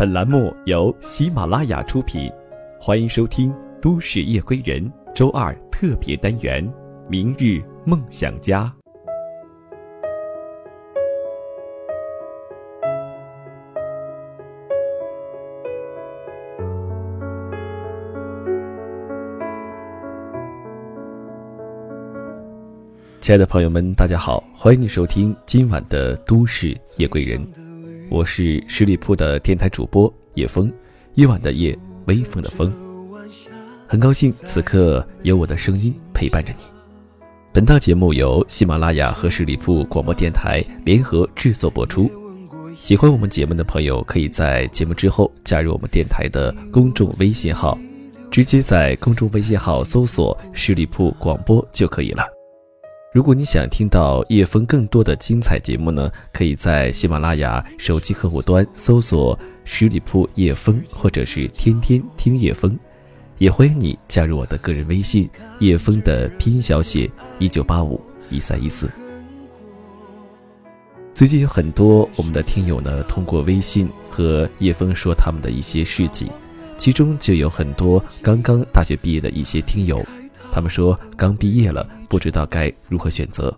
本栏目由喜马拉雅出品，欢迎收听《都市夜归人》周二特别单元《明日梦想家》。亲爱的朋友们，大家好，欢迎你收听今晚的《都市夜归人》，我是十里铺的电台主播叶枫，夜晚的夜，微风的风，很高兴此刻有我的声音陪伴着你。本档节目由喜马拉雅和十里铺广播电台联合制作播出。喜欢我们节目的朋友，可以在节目之后加入我们电台的公众微信号，直接在公众微信号搜索“十里铺广播”就可以了。如果你想听到叶枫更多的精彩节目呢，可以在喜马拉雅手机客户端搜索“十里铺叶枫”或者是“天天听叶枫”，也欢迎你加入我的个人微信“叶枫”的拼音小写一九八五一三一四。最近有很多我们的听友呢，通过微信和叶枫说他们的一些事迹，其中就有很多刚刚大学毕业的一些听友。他们说刚毕业了，不知道该如何选择。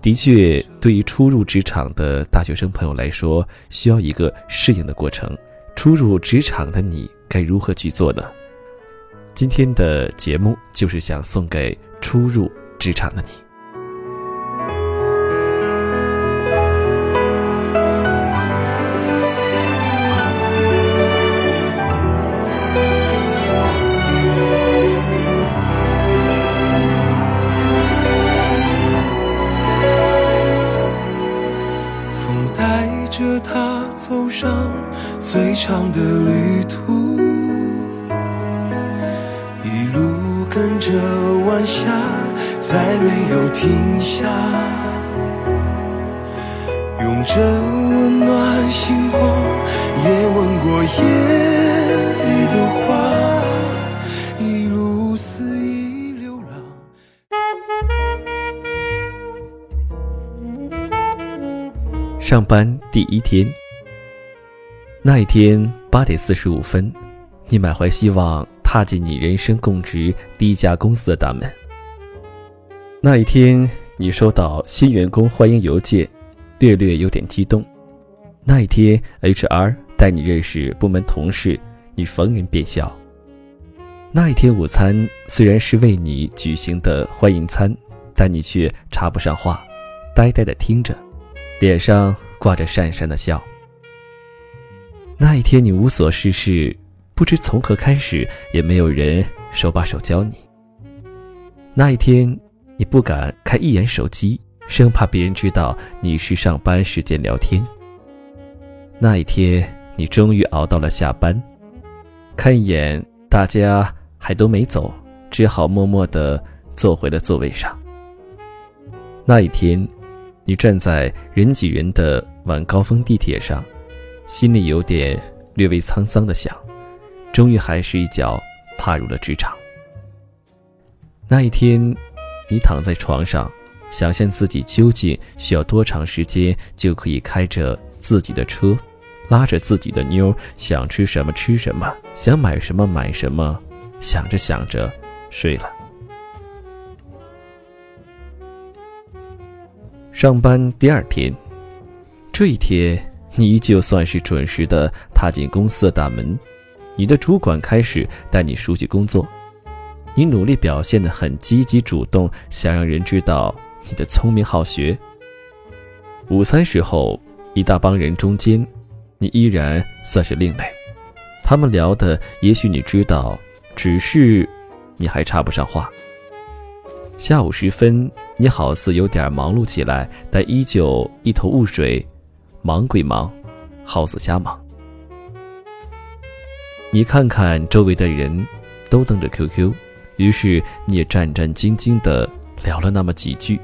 的确，对于初入职场的大学生朋友来说，需要一个适应的过程。初入职场的你该如何去做呢？今天的节目就是想送给初入职场的你。旅途，一路跟着晚霞，再没有停下。用着温暖星光，也吻过夜里的花，一路肆意流浪。上班第一天。那一天八点四十五分，你满怀希望踏进你人生供职第一家公司的大门。那一天，你收到新员工欢迎邮件，略略有点激动。那一天，HR 带你认识部门同事，你逢人便笑。那一天午餐虽然是为你举行的欢迎餐，但你却插不上话，呆呆的听着，脸上挂着讪讪的笑。那一天，你无所事事，不知从何开始，也没有人手把手教你。那一天，你不敢看一眼手机，生怕别人知道你是上班时间聊天。那一天，你终于熬到了下班，看一眼大家还都没走，只好默默地坐回了座位上。那一天，你站在人挤人的晚高峰地铁上。心里有点略微沧桑的想，终于还是一脚踏入了职场。那一天，你躺在床上，想象自己究竟需要多长时间就可以开着自己的车，拉着自己的妞，想吃什么吃什么，想买什么买什么，想着想着睡了。上班第二天，这一天。你依旧算是准时的踏进公司的大门，你的主管开始带你熟悉工作，你努力表现得很积极主动，想让人知道你的聪明好学。午餐时候，一大帮人中间，你依然算是另类，他们聊的也许你知道，只是你还插不上话。下午时分，你好似有点忙碌起来，但依旧一头雾水。忙归忙，好似瞎忙。你看看周围的人，都登着 QQ，于是你也战战兢兢地聊了那么几句。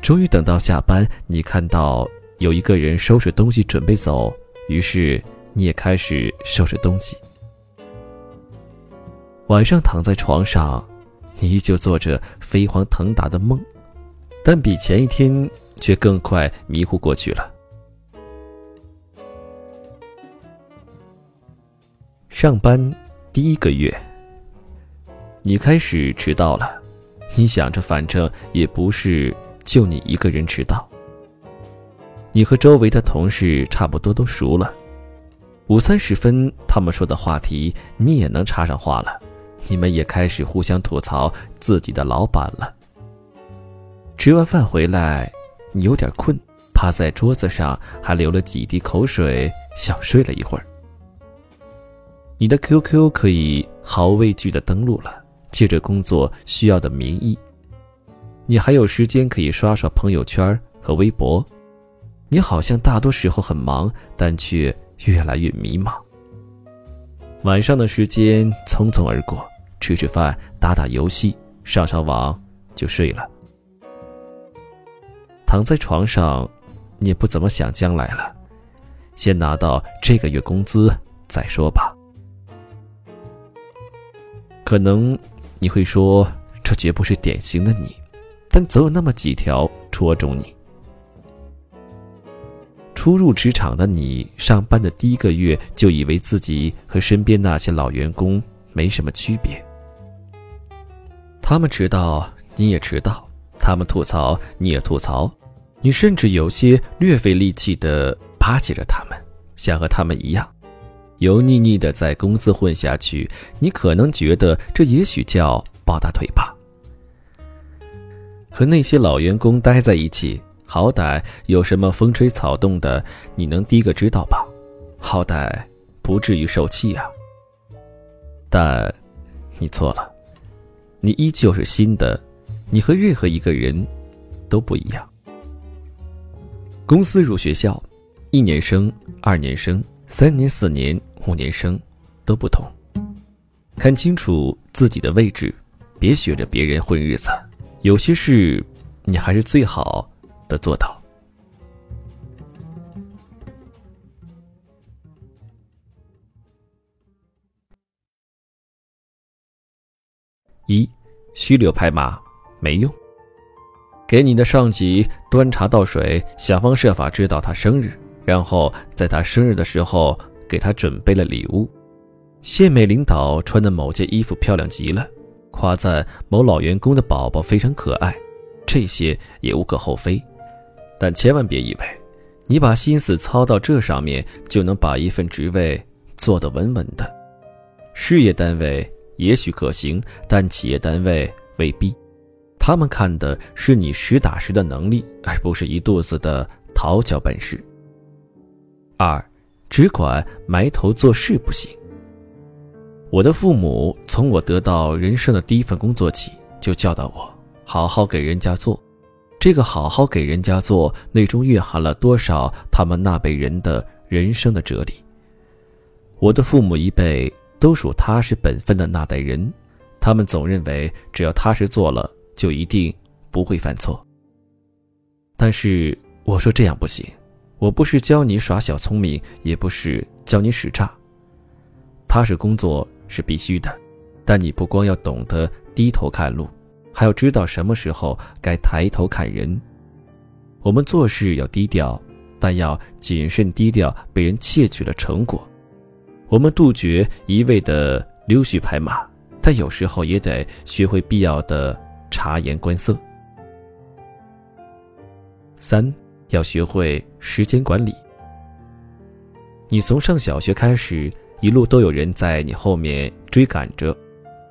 终于等到下班，你看到有一个人收拾东西准备走，于是你也开始收拾东西。晚上躺在床上，你依旧做着飞黄腾达的梦，但比前一天。却更快迷糊过去了。上班第一个月，你开始迟到了。你想着，反正也不是就你一个人迟到。你和周围的同事差不多都熟了。午餐时分，他们说的话题你也能插上话了。你们也开始互相吐槽自己的老板了。吃完饭回来，你有点困，趴在桌子上还流了几滴口水，想睡了一会儿。你的 QQ 可以毫无畏惧的登录了，借着工作需要的名义，你还有时间可以刷刷朋友圈和微博。你好像大多时候很忙，但却越来越迷茫。晚上的时间匆匆而过，吃吃饭，打打游戏，上上网就睡了。躺在床上，你也不怎么想将来了，先拿到这个月工资再说吧。可能你会说，这绝不是典型的你，但总有那么几条戳中你。初入职场的你，上班的第一个月就以为自己和身边那些老员工没什么区别。他们迟到，你也迟到；他们吐槽，你也吐槽。你甚至有些略费力气的巴结着他们，想和他们一样。油腻腻的在公司混下去，你可能觉得这也许叫抱大腿吧。和那些老员工待在一起，好歹有什么风吹草动的，你能第一个知道吧？好歹不至于受气啊。但，你错了，你依旧是新的，你和任何一个人都不一样。公司入学校，一年生、二年生、三年、四年。五年生都不同，看清楚自己的位置，别学着别人混日子。有些事，你还是最好的做到。一，虚流拍马没用。给你的上级端茶倒水，想方设法知道他生日，然后在他生日的时候。给他准备了礼物，县美领导穿的某件衣服漂亮极了，夸赞某老员工的宝宝非常可爱，这些也无可厚非，但千万别以为，你把心思操到这上面就能把一份职位做得稳稳的。事业单位也许可行，但企业单位未必，他们看的是你实打实的能力，而不是一肚子的讨巧本事。二。只管埋头做事不行。我的父母从我得到人生的第一份工作起，就教导我好好给人家做。这个好好给人家做，内中蕴含了多少他们那辈人的人生的哲理。我的父母一辈都属踏实本分的那代人，他们总认为只要踏实做了，就一定不会犯错。但是我说这样不行。我不是教你耍小聪明，也不是教你使诈。踏实工作是必须的，但你不光要懂得低头看路，还要知道什么时候该抬头看人。我们做事要低调，但要谨慎低调，被人窃取了成果。我们杜绝一味的溜须拍马，但有时候也得学会必要的察言观色。三。要学会时间管理。你从上小学开始，一路都有人在你后面追赶着。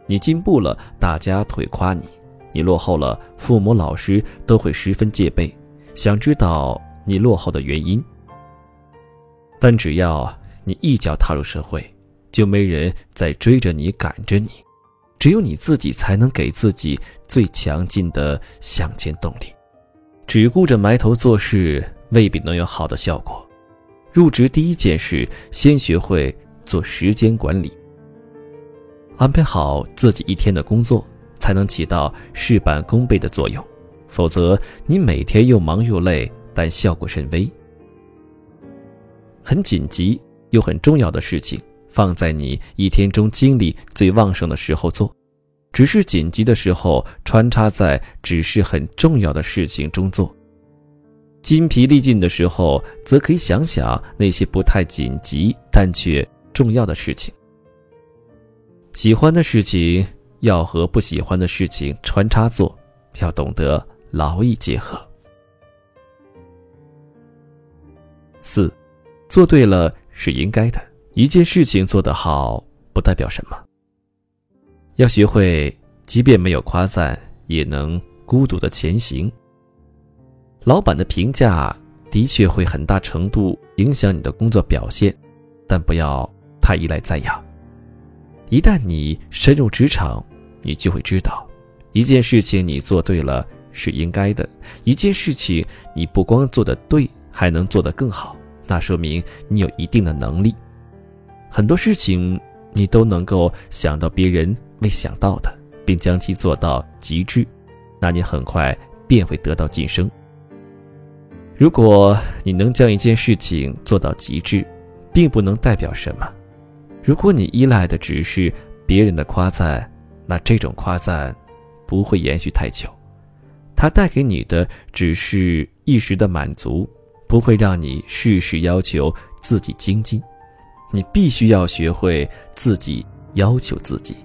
你进步了，大家会夸你；你落后了，父母、老师都会十分戒备，想知道你落后的原因。但只要你一脚踏入社会，就没人再追着你、赶着你，只有你自己才能给自己最强劲的向前动力。只顾着埋头做事，未必能有好的效果。入职第一件事，先学会做时间管理，安排好自己一天的工作，才能起到事半功倍的作用。否则，你每天又忙又累，但效果甚微。很紧急又很重要的事情，放在你一天中精力最旺盛的时候做。只是紧急的时候穿插在只是很重要的事情中做，筋疲力尽的时候则可以想想那些不太紧急但却重要的事情。喜欢的事情要和不喜欢的事情穿插做，要懂得劳逸结合。四，做对了是应该的。一件事情做得好，不代表什么。要学会，即便没有夸赞，也能孤独的前行。老板的评价的确会很大程度影响你的工作表现，但不要太依赖赞扬。一旦你深入职场，你就会知道，一件事情你做对了是应该的；一件事情你不光做得对，还能做得更好，那说明你有一定的能力。很多事情你都能够想到别人未想到的，并将其做到极致，那你很快便会得到晋升。如果你能将一件事情做到极致，并不能代表什么。如果你依赖的只是别人的夸赞，那这种夸赞不会延续太久，它带给你的只是一时的满足，不会让你事事要求自己精进。你必须要学会自己要求自己。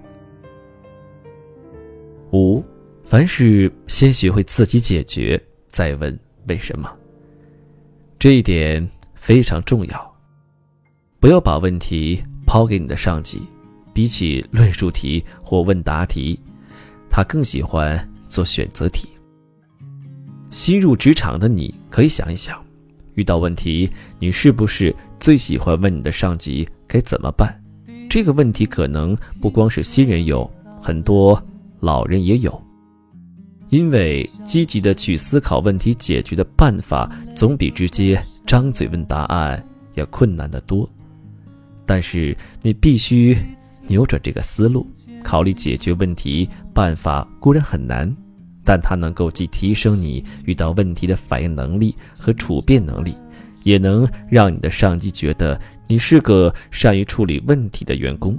五，凡事先学会自己解决，再问为什么。这一点非常重要，不要把问题抛给你的上级。比起论述题或问答题，他更喜欢做选择题。新入职场的你可以想一想，遇到问题，你是不是最喜欢问你的上级该怎么办？这个问题可能不光是新人有，很多老人也有。因为积极的去思考问题解决的办法，总比直接张嘴问答案要困难得多。但是你必须扭转这个思路，考虑解决问题办法固然很难，但它能够既提升你遇到问题的反应能力和处变能力，也能让你的上级觉得你是个善于处理问题的员工。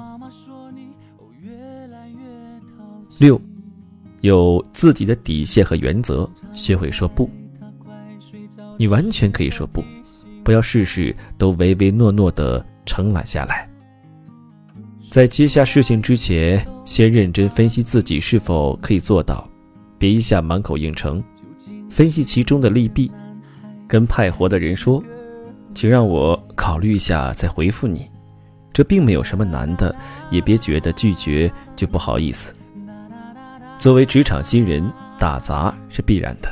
六。有自己的底线和原则，学会说不。你完全可以说不，不要事事都唯唯诺诺的承揽下来。在接下事情之前，先认真分析自己是否可以做到，别一下满口应承。分析其中的利弊，跟派活的人说：“请让我考虑一下再回复你。”这并没有什么难的，也别觉得拒绝就不好意思。作为职场新人，打杂是必然的，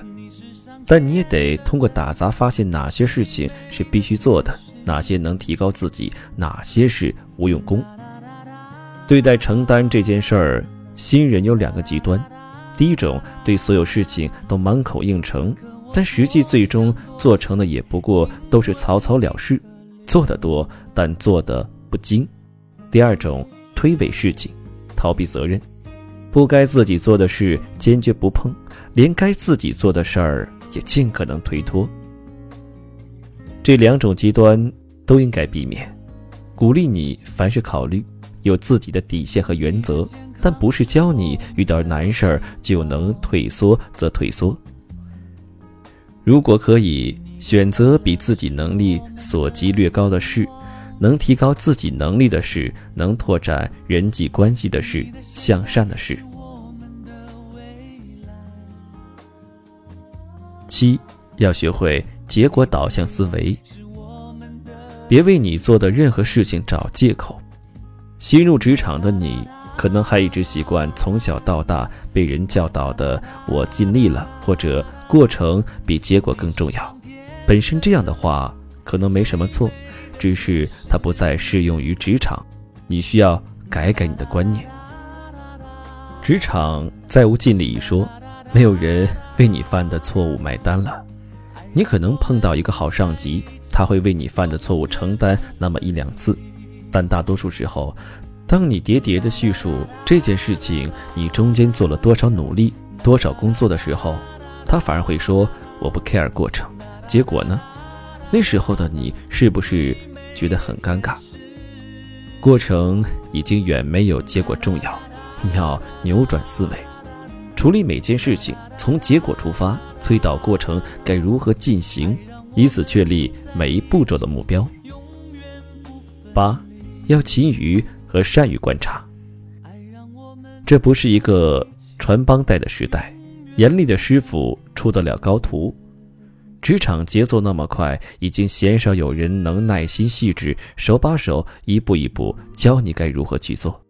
但你也得通过打杂发现哪些事情是必须做的，哪些能提高自己，哪些是无用功。对待承担这件事儿，新人有两个极端：第一种，对所有事情都满口应承，但实际最终做成的也不过都是草草了事，做得多但做得不精；第二种，推诿事情，逃避责任。不该自己做的事坚决不碰，连该自己做的事儿也尽可能推脱。这两种极端都应该避免。鼓励你凡事考虑，有自己的底线和原则，但不是教你遇到难事儿就能退缩则退缩。如果可以选择比自己能力所及略高的事。能提高自己能力的事，能拓展人际关系的事，向善的事。七，要学会结果导向思维，别为你做的任何事情找借口。新入职场的你，可能还一直习惯从小到大被人教导的“我尽力了”或者“过程比结果更重要”。本身这样的话，可能没什么错。只是它不再适用于职场，你需要改改你的观念。职场再无尽力一说，没有人为你犯的错误买单了。你可能碰到一个好上级，他会为你犯的错误承担那么一两次，但大多数时候，当你叠叠的叙述这件事情你中间做了多少努力、多少工作的时候，他反而会说我不 care 过程，结果呢？那时候的你是不是？觉得很尴尬，过程已经远没有结果重要。你要扭转思维，处理每件事情从结果出发，推导过程该如何进行，以此确立每一步骤的目标。八，要勤于和善于观察。这不是一个传帮带的时代，严厉的师傅出得了高徒。职场节奏那么快，已经鲜少有人能耐心细致、手把手、一步一步教你该如何去做。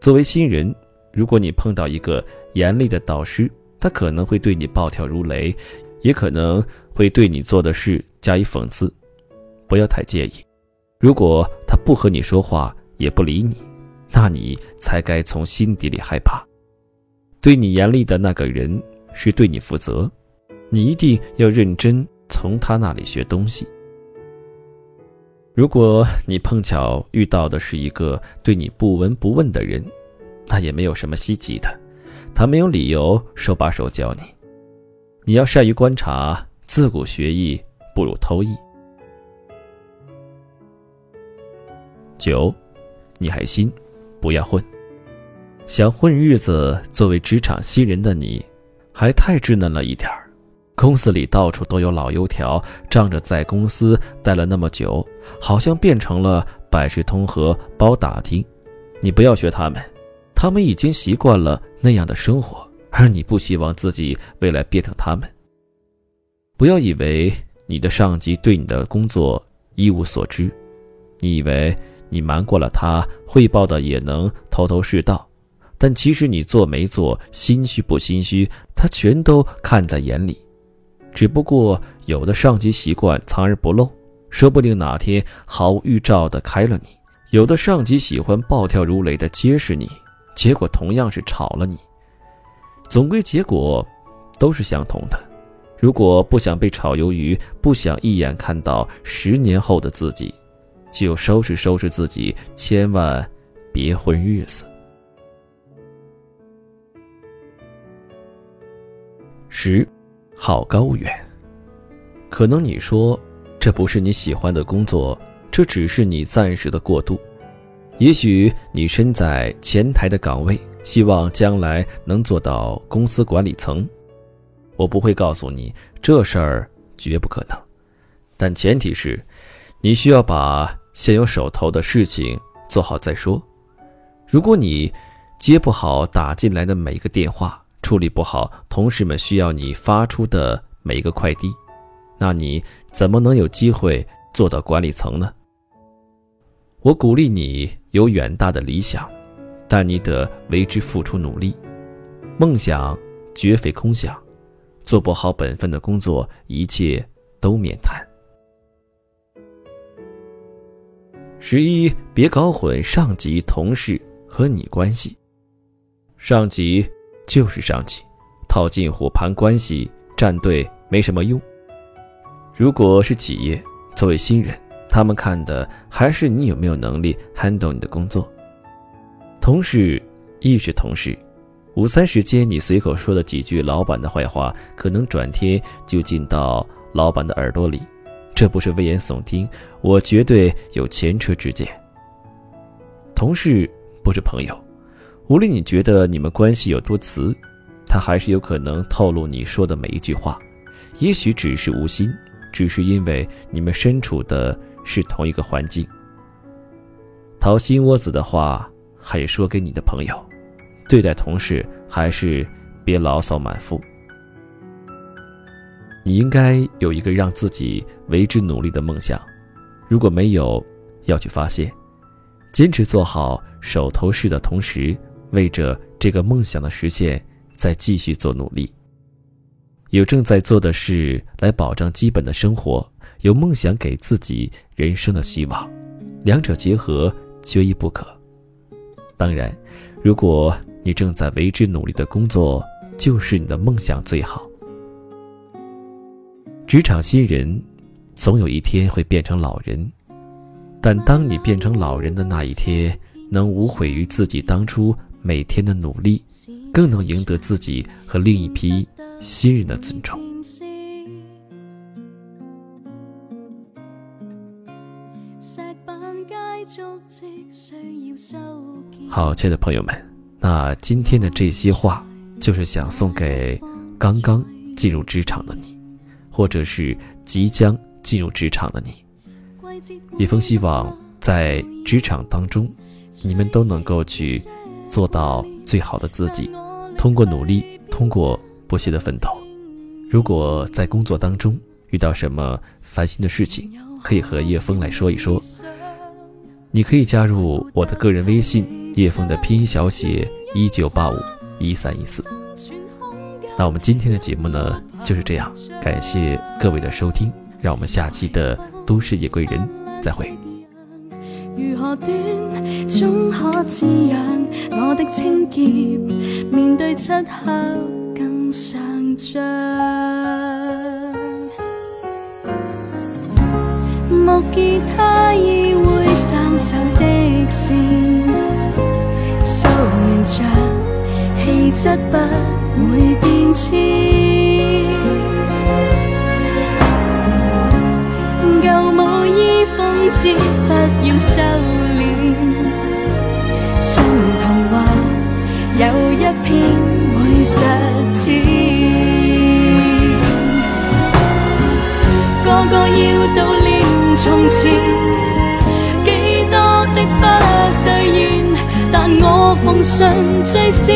作为新人，如果你碰到一个严厉的导师，他可能会对你暴跳如雷，也可能会对你做的事加以讽刺。不要太介意。如果他不和你说话，也不理你，那你才该从心底里害怕。对你严厉的那个人是对你负责。你一定要认真从他那里学东西。如果你碰巧遇到的是一个对你不闻不问的人，那也没有什么稀奇的，他没有理由手把手教你。你要善于观察，自古学艺不如偷艺。九，你还新，不要混。想混日子，作为职场新人的你，还太稚嫩了一点儿。公司里到处都有老油条，仗着在公司待了那么久，好像变成了百事通和包打听。你不要学他们，他们已经习惯了那样的生活，而你不希望自己未来变成他们。不要以为你的上级对你的工作一无所知，你以为你瞒过了他，汇报的也能头头是道，但其实你做没做，心虚不心虚，他全都看在眼里。只不过有的上级习惯藏而不露，说不定哪天毫无预兆的开了你；有的上级喜欢暴跳如雷的揭示你，结果同样是炒了你。总归结果都是相同的。如果不想被炒鱿鱼，不想一眼看到十年后的自己，就收拾收拾自己，千万别混日子。十。好高远，可能你说这不是你喜欢的工作，这只是你暂时的过渡。也许你身在前台的岗位，希望将来能做到公司管理层。我不会告诉你这事儿绝不可能，但前提是，你需要把现有手头的事情做好再说。如果你接不好打进来的每一个电话，处理不好同事们需要你发出的每一个快递，那你怎么能有机会做到管理层呢？我鼓励你有远大的理想，但你得为之付出努力。梦想绝非空想，做不好本分的工作，一切都免谈。十一，别搞混上级、同事和你关系。上级。就是上级，套近乎、盘关系、站队没什么用。如果是企业，作为新人，他们看的还是你有没有能力 handle 你的工作。同事亦是同事，午餐时间你随口说了几句老板的坏话，可能转天就进到老板的耳朵里。这不是危言耸听，我绝对有前车之鉴。同事不是朋友。无论你觉得你们关系有多瓷，他还是有可能透露你说的每一句话。也许只是无心，只是因为你们身处的是同一个环境。掏心窝子的话，还是说给你的朋友。对待同事，还是别牢骚满腹。你应该有一个让自己为之努力的梦想，如果没有，要去发现。坚持做好手头事的同时。为着这个梦想的实现，再继续做努力。有正在做的事来保障基本的生活，有梦想给自己人生的希望，两者结合，缺一不可。当然，如果你正在为之努力的工作就是你的梦想，最好。职场新人，总有一天会变成老人，但当你变成老人的那一天，能无悔于自己当初。每天的努力，更能赢得自己和另一批新人的尊重。好，亲爱的朋友们，那今天的这些话，就是想送给刚刚进入职场的你，或者是即将进入职场的你。一封希望，在职场当中，你们都能够去。做到最好的自己。通过努力，通过不懈的奋斗。如果在工作当中遇到什么烦心的事情，可以和叶枫来说一说。你可以加入我的个人微信叶枫的拼音小写一九八五一三一四。那我们今天的节目呢就是这样，感谢各位的收听，让我们下期的都市夜归人再会。如何短，终可滋养我的清洁，面对漆黑更上涨。木吉他已会生锈的线，素描着气质不会变迁。旧舞衣风姿。不要收敛，信童话有一篇会实践。个个要悼念从前，几多的不兑现，但我奉信最少。